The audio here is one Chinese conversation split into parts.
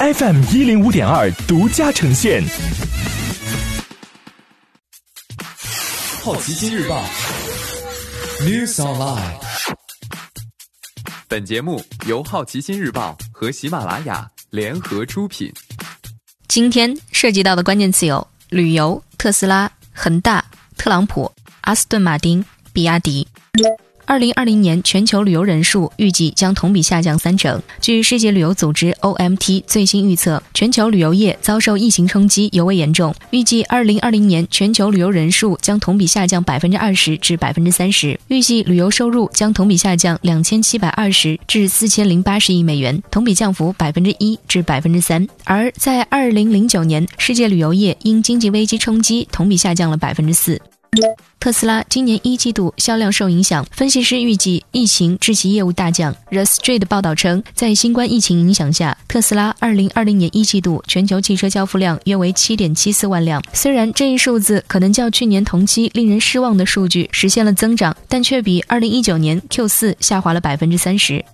FM 一零五点二独家呈现。好奇心日报，News Online。本节目由好奇心日报和喜马拉雅联合出品。今天涉及到的关键词有旅游、特斯拉、恒大、特朗普、阿斯顿马丁、比亚迪。二零二零年全球旅游人数预计将同比下降三成。据世界旅游组织 OMT 最新预测，全球旅游业遭受疫情冲击尤为严重，预计二零二零年全球旅游人数将同比下降百分之二十至百分之三十，预计旅游收入将同比下降两千七百二十至四千零八十亿美元，同比降幅百分之一至百分之三。而在二零零九年，世界旅游业因经济危机冲击，同比下降了百分之四。特斯拉今年一季度销量受影响，分析师预计疫情致其业务大降。The Street 报道称，在新冠疫情影响下，特斯拉2020年一季度全球汽车交付量约为7.74万辆。虽然这一数字可能较去年同期令人失望的数据实现了增长，但却比2019年 Q4 下滑了百分之三十。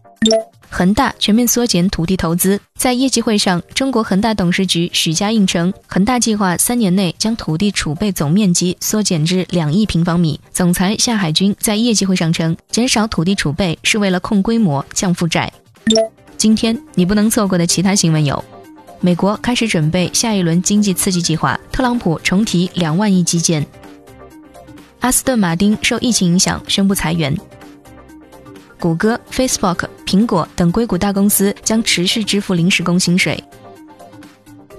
恒大全面缩减土地投资。在业绩会上，中国恒大董事局许家印称，恒大计划三年内将土地储备总面积缩减至两亿平方米。总裁夏海军在业绩会上称，减少土地储备是为了控规模、降负债。今天你不能错过的其他新闻有：美国开始准备下一轮经济刺激计划；特朗普重提两万亿基建；阿斯顿马丁受疫情影响宣布裁员。谷歌、Facebook、苹果等硅谷大公司将持续支付临时工薪水。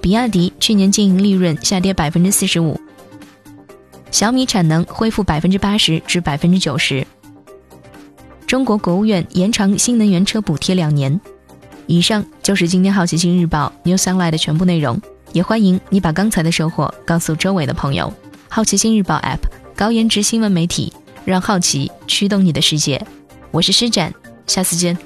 比亚迪去年经营利润下跌百分之四十五。小米产能恢复百分之八十至百分之九十。中国国务院延长新能源车补贴两年。以上就是今天好奇心日报 New Sunlight 的全部内容。也欢迎你把刚才的收获告诉周围的朋友。好奇心日报 App 高颜值新闻媒体，让好奇驱动你的世界。我是施展，下次见。